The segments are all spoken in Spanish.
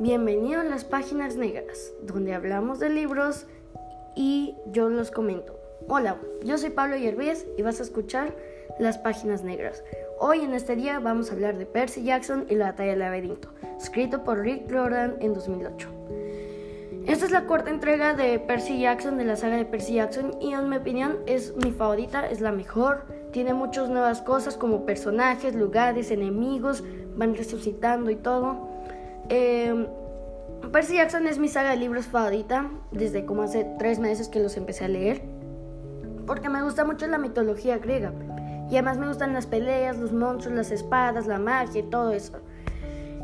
Bienvenido a las páginas negras, donde hablamos de libros y yo los comento. Hola, yo soy Pablo Yerbíez y vas a escuchar las páginas negras. Hoy en este día vamos a hablar de Percy Jackson y la batalla del laberinto, escrito por Rick Jordan en 2008. Esta es la cuarta entrega de Percy Jackson, de la saga de Percy Jackson, y en mi opinión es mi favorita, es la mejor. Tiene muchas nuevas cosas como personajes, lugares, enemigos, van resucitando y todo. Eh, Percy Jackson es mi saga de libros favorita, desde como hace tres meses que los empecé a leer, porque me gusta mucho la mitología griega. Y además me gustan las peleas, los monstruos, las espadas, la magia y todo eso.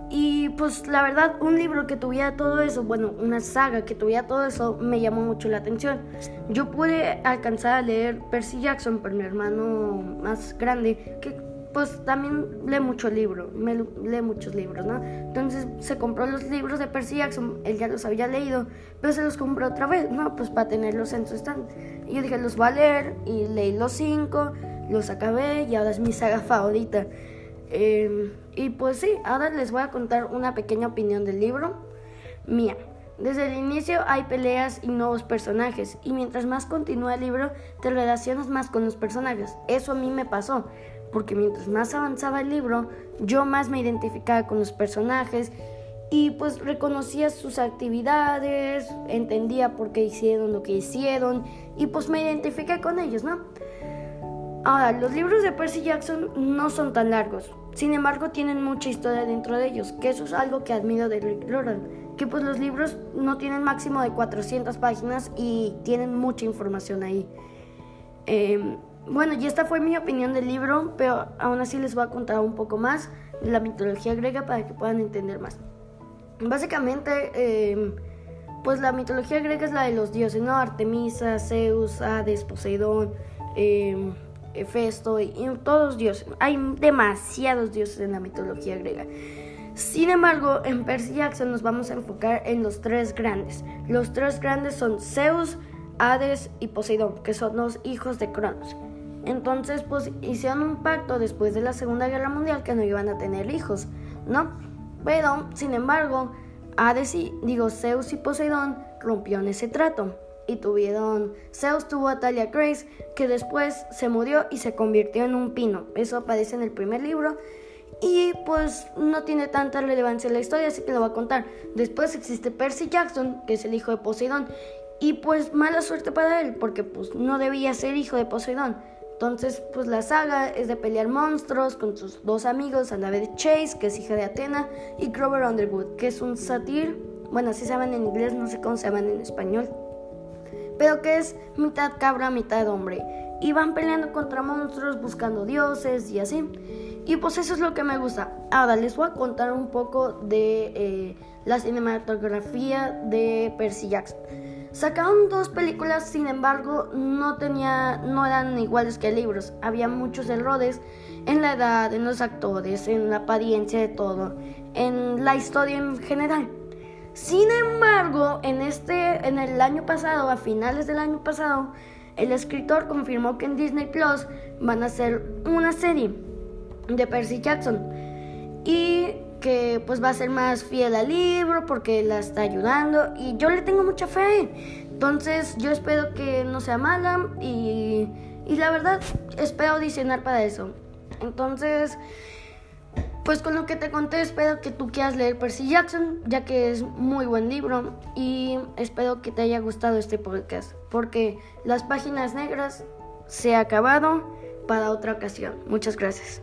Y pues la verdad, un libro que tuviera todo eso, bueno, una saga que tuviera todo eso, me llamó mucho la atención. Yo pude alcanzar a leer Percy Jackson por mi hermano más grande, que pues también lee mucho libro, me lee muchos libros, ¿no? Entonces se compró los libros de Percy Jackson, él ya los había leído, pero se los compró otra vez, ¿no? Pues para tenerlos en su stand. Y yo dije, los voy a leer, y leí los cinco, los acabé, y ahora es mi saga favorita. Eh, y pues sí, ahora les voy a contar una pequeña opinión del libro mía. Desde el inicio hay peleas y nuevos personajes, y mientras más continúa el libro, te relacionas más con los personajes. Eso a mí me pasó, porque mientras más avanzaba el libro, yo más me identificaba con los personajes y pues reconocía sus actividades, entendía por qué hicieron lo que hicieron y pues me identifiqué con ellos, ¿no? Ahora, los libros de Percy Jackson no son tan largos, sin embargo, tienen mucha historia dentro de ellos, que eso es algo que admiro de Rick Jordan, que pues los libros no tienen máximo de 400 páginas y tienen mucha información ahí. Eh, bueno, y esta fue mi opinión del libro, pero aún así les voy a contar un poco más de la mitología griega para que puedan entender más. Básicamente, eh, pues la mitología griega es la de los dioses, ¿no? Artemisa, Zeus, Hades, Poseidón. Eh, Hefesto y, todos dioses. Hay demasiados dioses en la mitología griega. Sin embargo, en Percy Jackson nos vamos a enfocar en los tres grandes. Los tres grandes son Zeus, Hades y Poseidón, que son los hijos de Cronos. Entonces, pues hicieron un pacto después de la Segunda Guerra Mundial que no iban a tener hijos, ¿no? Pero, sin embargo, Hades y, digo, Zeus y Poseidón rompieron ese trato y tuvieron, Zeus tuvo a Talia Grace, que después se murió y se convirtió en un pino. Eso aparece en el primer libro. Y pues no tiene tanta relevancia la historia, así que lo voy a contar. Después existe Percy Jackson, que es el hijo de Poseidón. Y pues mala suerte para él, porque pues no debía ser hijo de Poseidón. Entonces, pues la saga es de pelear monstruos con sus dos amigos, a la Chase, que es hija de Atena, y Grover Underwood, que es un satir. Bueno, así se llaman en inglés, no sé cómo se llaman en español pero que es mitad cabra, mitad hombre. Y van peleando contra monstruos, buscando dioses y así. Y pues eso es lo que me gusta. Ahora les voy a contar un poco de eh, la cinematografía de Percy Jackson. Sacaron dos películas, sin embargo, no tenía, no eran iguales que libros. Había muchos errores en la edad, en los actores, en la apariencia de todo, en la historia en general. Sin embargo, en este, en el año pasado, a finales del año pasado, el escritor confirmó que en Disney Plus van a hacer una serie de Percy Jackson y que pues va a ser más fiel al libro porque la está ayudando y yo le tengo mucha fe. Entonces yo espero que no sea mala y, y la verdad espero audicionar para eso. Entonces pues con lo que te conté, espero que tú quieras leer Percy Jackson, ya que es muy buen libro y espero que te haya gustado este podcast, porque las páginas negras se ha acabado para otra ocasión. Muchas gracias.